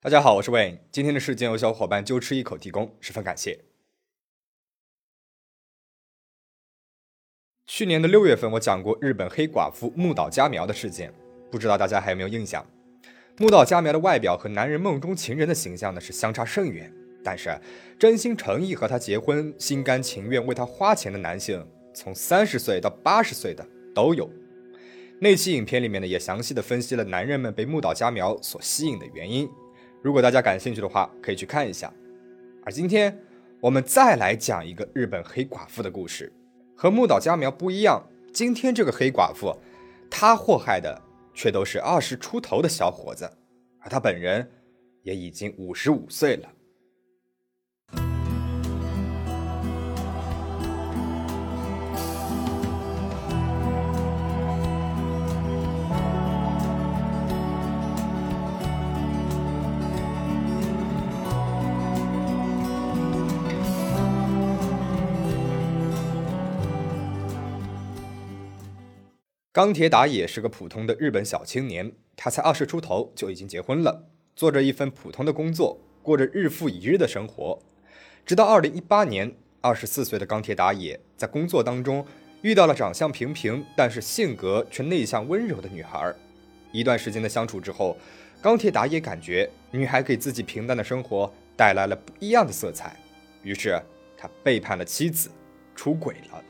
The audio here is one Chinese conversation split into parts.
大家好，我是 Wayne。今天的事件由小伙伴就吃一口提供，十分感谢。去年的六月份，我讲过日本黑寡妇木岛佳苗的事件，不知道大家还有没有印象？木岛佳苗的外表和男人梦中情人的形象呢是相差甚远，但是真心诚意和她结婚、心甘情愿为她花钱的男性，从三十岁到八十岁的都有。那期影片里面呢，也详细的分析了男人们被木岛佳苗所吸引的原因。如果大家感兴趣的话，可以去看一下。而今天我们再来讲一个日本黑寡妇的故事，和木岛佳苗不一样。今天这个黑寡妇，她祸害的却都是二十出头的小伙子，而她本人也已经五十五岁了。钢铁打野是个普通的日本小青年，他才二十出头就已经结婚了，做着一份普通的工作，过着日复一日的生活。直到二零一八年，二十四岁的钢铁打野在工作当中遇到了长相平平但是性格却内向温柔的女孩。一段时间的相处之后，钢铁打野感觉女孩给自己平淡的生活带来了不一样的色彩，于是他背叛了妻子，出轨了。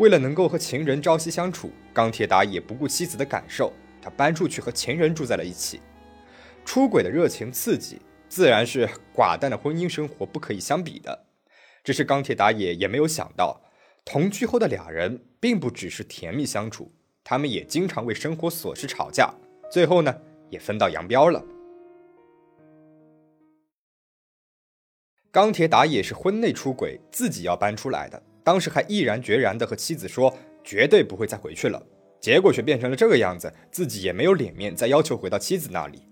为了能够和情人朝夕相处，钢铁打野不顾妻子的感受，他搬出去和情人住在了一起。出轨的热情刺激，自然是寡淡的婚姻生活不可以相比的。只是钢铁打野也没有想到，同居后的俩人并不只是甜蜜相处，他们也经常为生活琐事吵架，最后呢，也分道扬镳了。钢铁打野是婚内出轨，自己要搬出来的。当时还毅然决然地和妻子说绝对不会再回去了，结果却变成了这个样子，自己也没有脸面再要求回到妻子那里。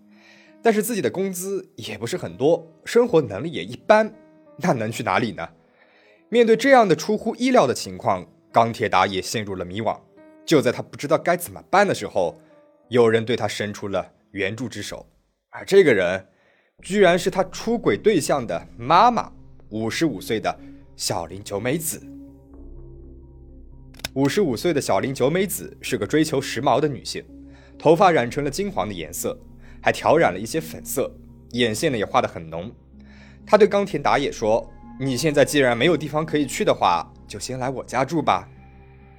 但是自己的工资也不是很多，生活能力也一般，那能去哪里呢？面对这样的出乎意料的情况，钢铁打也陷入了迷惘。就在他不知道该怎么办的时候，有人对他伸出了援助之手，而这个人，居然是他出轨对象的妈妈，五十五岁的小林久美子。五十五岁的小林久美子是个追求时髦的女性，头发染成了金黄的颜色，还调染了一些粉色，眼线呢也画得很浓。她对冈田打野说：“你现在既然没有地方可以去的话，就先来我家住吧。”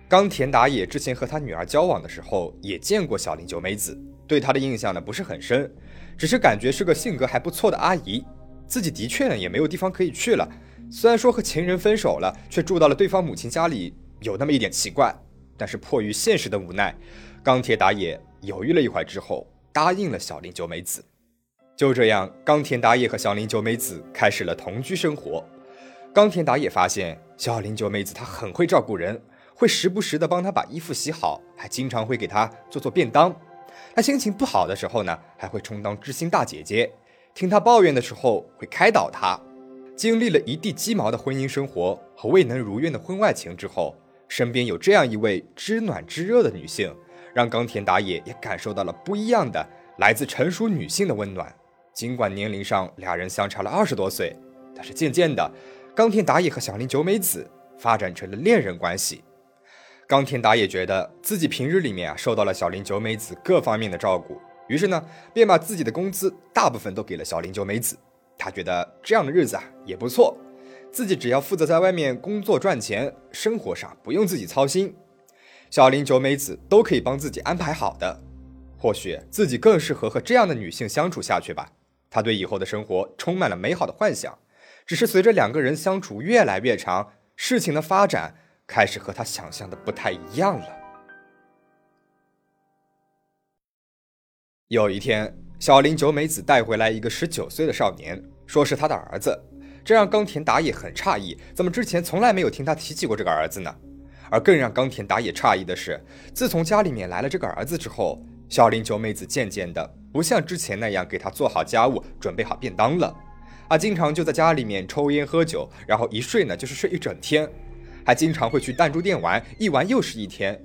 冈田打野之前和他女儿交往的时候也见过小林久美子，对她的印象呢不是很深，只是感觉是个性格还不错的阿姨。自己的确呢也没有地方可以去了，虽然说和情人分手了，却住到了对方母亲家里。有那么一点奇怪，但是迫于现实的无奈，钢铁打野犹豫了一会儿之后，答应了小林九美子。就这样，钢铁打野和小林九美子开始了同居生活。钢铁打野发现小林九美子她很会照顾人，会时不时的帮他把衣服洗好，还经常会给他做做便当。他心情不好的时候呢，还会充当知心大姐姐，听他抱怨的时候会开导他。经历了一地鸡毛的婚姻生活和未能如愿的婚外情之后。身边有这样一位知暖知热的女性，让冈田打野也感受到了不一样的来自成熟女性的温暖。尽管年龄上俩人相差了二十多岁，但是渐渐的，冈田打野和小林久美子发展成了恋人关系。冈田打野觉得自己平日里面啊受到了小林久美子各方面的照顾，于是呢便把自己的工资大部分都给了小林久美子。他觉得这样的日子啊也不错。自己只要负责在外面工作赚钱，生活上不用自己操心，小林九美子都可以帮自己安排好的。或许自己更适合和这样的女性相处下去吧。他对以后的生活充满了美好的幻想。只是随着两个人相处越来越长，事情的发展开始和他想象的不太一样了。有一天，小林九美子带回来一个十九岁的少年，说是他的儿子。这让冈田打野很诧异，怎么之前从来没有听他提起过这个儿子呢？而更让冈田打野诧异的是，自从家里面来了这个儿子之后，小林九美子渐渐的不像之前那样给他做好家务、准备好便当了，啊，经常就在家里面抽烟喝酒，然后一睡呢就是睡一整天，还经常会去弹珠店玩，一玩又是一天。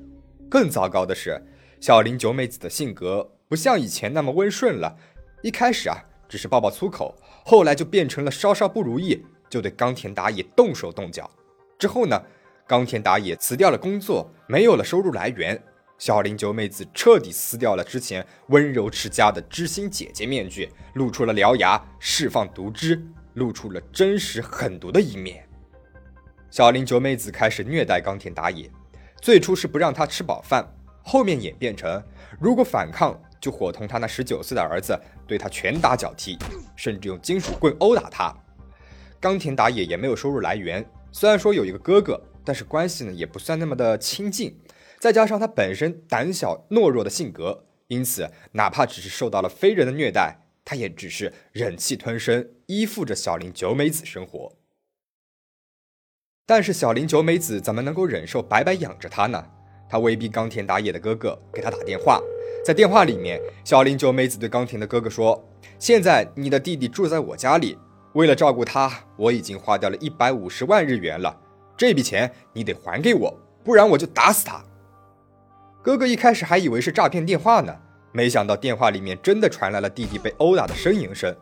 更糟糕的是，小林九美子的性格不像以前那么温顺了，一开始啊。只是爆爆粗口，后来就变成了稍稍不如意就对冈田打野动手动脚。之后呢，冈田打野辞掉了工作，没有了收入来源。小林九美子彻底撕掉了之前温柔持家的知心姐姐面具，露出了獠牙，释放毒汁，露出了真实狠毒的一面。小林九美子开始虐待冈田打野，最初是不让他吃饱饭，后面演变成如果反抗就伙同他那十九岁的儿子对他拳打脚踢，甚至用金属棍殴打他。冈田打野也没有收入来源，虽然说有一个哥哥，但是关系呢也不算那么的亲近。再加上他本身胆小懦弱的性格，因此哪怕只是受到了非人的虐待，他也只是忍气吞声，依附着小林九美子生活。但是小林九美子怎么能够忍受白白养着他呢？他威逼冈田打野的哥哥给他打电话，在电话里面，小林九美子对冈田的哥哥说：“现在你的弟弟住在我家里，为了照顾他，我已经花掉了一百五十万日元了，这笔钱你得还给我，不然我就打死他。”哥哥一开始还以为是诈骗电话呢，没想到电话里面真的传来了弟弟被殴打的呻吟声。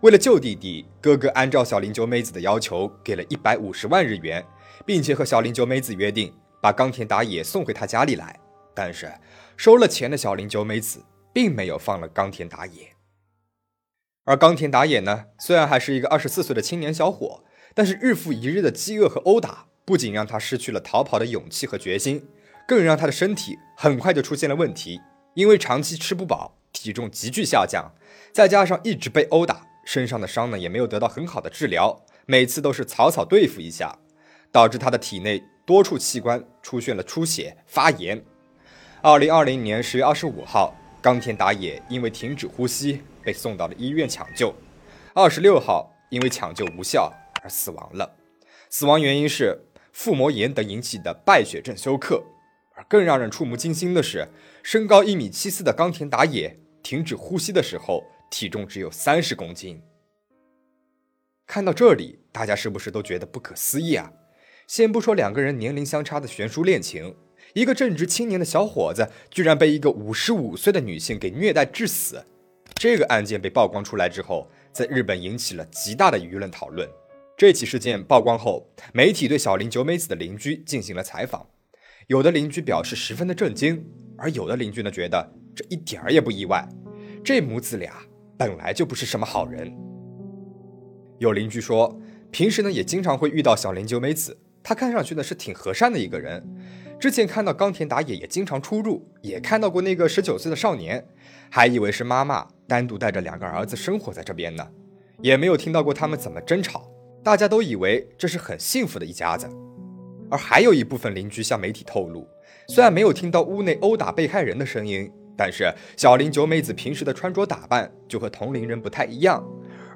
为了救弟弟，哥哥按照小林九美子的要求给了一百五十万日元，并且和小林九美子约定把冈田打野送回他家里来。但是收了钱的小林九美子并没有放了冈田打野。而冈田打野呢，虽然还是一个二十四岁的青年小伙，但是日复一日的饥饿和殴打，不仅让他失去了逃跑的勇气和决心。更让他的身体很快就出现了问题，因为长期吃不饱，体重急剧下降，再加上一直被殴打，身上的伤呢也没有得到很好的治疗，每次都是草草对付一下，导致他的体内多处器官出现了出血、发炎。二零二零年十月二十五号，冈田打野因为停止呼吸被送到了医院抢救，二十六号因为抢救无效而死亡了，死亡原因是腹膜炎等引起的败血症休克。而更让人触目惊心的是，身高一米七四的冈田打野停止呼吸的时候，体重只有三十公斤。看到这里，大家是不是都觉得不可思议啊？先不说两个人年龄相差的悬殊恋情，一个正值青年的小伙子居然被一个五十五岁的女性给虐待致死。这个案件被曝光出来之后，在日本引起了极大的舆论讨论。这起事件曝光后，媒体对小林九美子的邻居进行了采访。有的邻居表示十分的震惊，而有的邻居呢觉得这一点儿也不意外，这母子俩本来就不是什么好人。有邻居说，平时呢也经常会遇到小林九美子，她看上去呢是挺和善的一个人。之前看到冈田打野也经常出入，也看到过那个十九岁的少年，还以为是妈妈单独带着两个儿子生活在这边呢，也没有听到过他们怎么争吵，大家都以为这是很幸福的一家子。而还有一部分邻居向媒体透露，虽然没有听到屋内殴打被害人的声音，但是小林九美子平时的穿着打扮就和同龄人不太一样，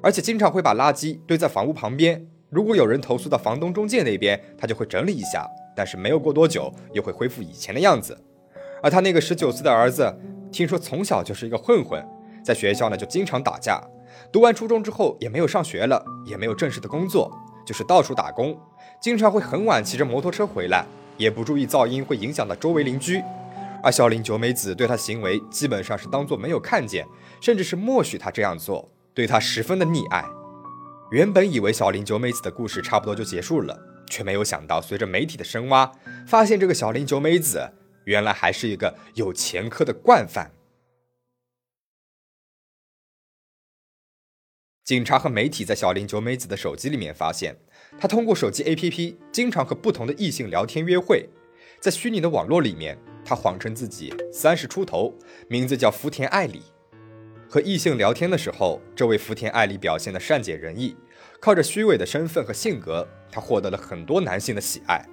而且经常会把垃圾堆在房屋旁边。如果有人投诉到房东中介那边，他就会整理一下，但是没有过多久又会恢复以前的样子。而他那个十九岁的儿子，听说从小就是一个混混，在学校呢就经常打架，读完初中之后也没有上学了，也没有正式的工作，就是到处打工。经常会很晚骑着摩托车回来，也不注意噪音会影响到周围邻居。而小林九美子对他行为基本上是当做没有看见，甚至是默许他这样做，对他十分的溺爱。原本以为小林九美子的故事差不多就结束了，却没有想到随着媒体的深挖，发现这个小林九美子原来还是一个有前科的惯犯。警察和媒体在小林九美子的手机里面发现。她通过手机 APP 经常和不同的异性聊天约会，在虚拟的网络里面，他谎称自己三十出头，名字叫福田爱里。和异性聊天的时候，这位福田爱里表现的善解人意，靠着虚伪的身份和性格，他获得了很多男性的喜爱。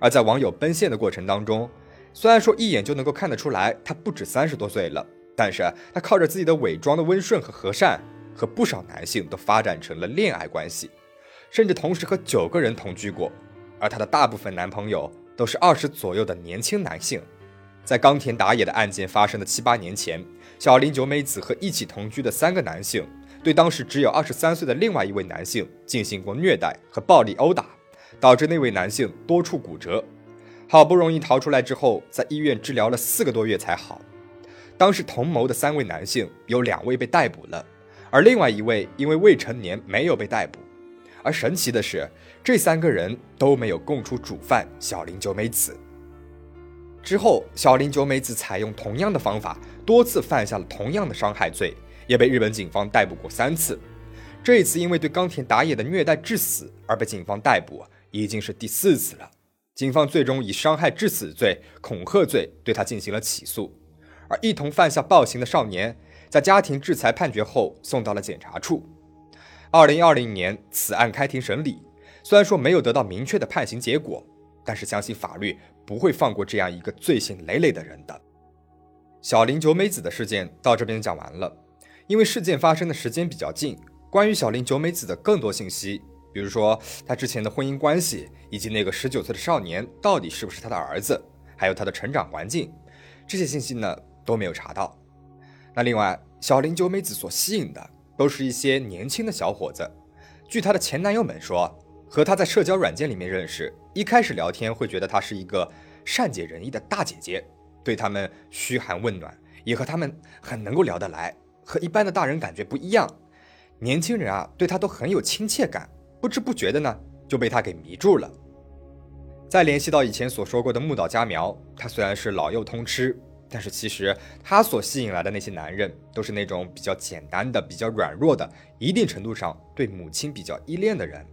而在网友奔现的过程当中，虽然说一眼就能够看得出来他不止三十多岁了，但是他靠着自己的伪装的温顺和和善，和不少男性都发展成了恋爱关系。甚至同时和九个人同居过，而她的大部分男朋友都是二十左右的年轻男性。在冈田打野的案件发生的七八年前，小林九美子和一起同居的三个男性对当时只有二十三岁的另外一位男性进行过虐待和暴力殴打，导致那位男性多处骨折，好不容易逃出来之后，在医院治疗了四个多月才好。当时同谋的三位男性有两位被逮捕了。而另外一位因为未成年没有被逮捕。而神奇的是，这三个人都没有供出主犯小林久美子。之后，小林久美子采用同样的方法，多次犯下了同样的伤害罪，也被日本警方逮捕过三次。这一次因为对冈田打野的虐待致死而被警方逮捕，已经是第四次了。警方最终以伤害致死罪、恐吓罪对他进行了起诉。而一同犯下暴行的少年，在家庭制裁判决后送到了检察处。二零二零年，此案开庭审理，虽然说没有得到明确的判刑结果，但是相信法律。不会放过这样一个罪行累累的人的。小林九美子的事件到这边讲完了。因为事件发生的时间比较近，关于小林九美子的更多信息，比如说她之前的婚姻关系，以及那个十九岁的少年到底是不是她的儿子，还有她的成长环境，这些信息呢都没有查到。那另外，小林九美子所吸引的都是一些年轻的小伙子。据她的前男友们说，和她在社交软件里面认识。一开始聊天会觉得她是一个善解人意的大姐姐，对他们嘘寒问暖，也和他们很能够聊得来，和一般的大人感觉不一样。年轻人啊，对他都很有亲切感，不知不觉的呢就被他给迷住了。再联系到以前所说过的木岛佳苗，他虽然是老幼通吃，但是其实他所吸引来的那些男人都是那种比较简单的、比较软弱的，一定程度上对母亲比较依恋的人。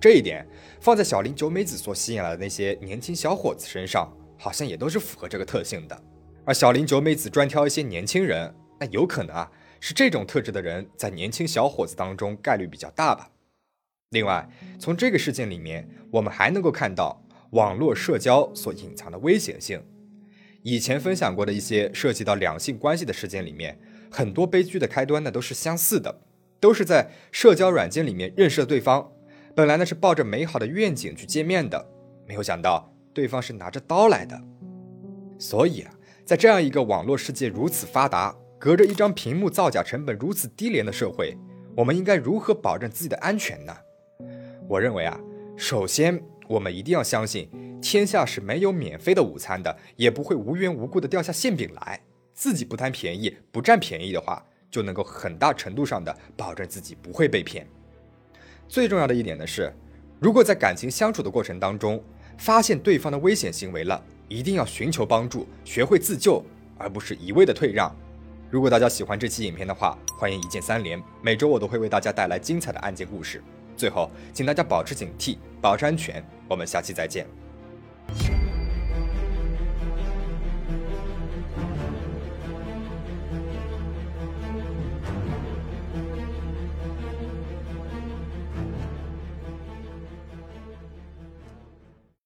这一点放在小林九美子所吸引来的那些年轻小伙子身上，好像也都是符合这个特性的。而小林九美子专挑一些年轻人，那有可能啊，是这种特质的人在年轻小伙子当中概率比较大吧。另外，从这个事件里面，我们还能够看到网络社交所隐藏的危险性。以前分享过的一些涉及到两性关系的事件里面，很多悲剧的开端呢都是相似的，都是在社交软件里面认识了对方。本来呢是抱着美好的愿景去见面的，没有想到对方是拿着刀来的。所以啊，在这样一个网络世界如此发达、隔着一张屏幕造假成本如此低廉的社会，我们应该如何保证自己的安全呢？我认为啊，首先我们一定要相信，天下是没有免费的午餐的，也不会无缘无故的掉下馅饼来。自己不贪便宜、不占便宜的话，就能够很大程度上的保证自己不会被骗。最重要的一点呢是，如果在感情相处的过程当中，发现对方的危险行为了，一定要寻求帮助，学会自救，而不是一味的退让。如果大家喜欢这期影片的话，欢迎一键三连，每周我都会为大家带来精彩的案件故事。最后，请大家保持警惕，保持安全。我们下期再见。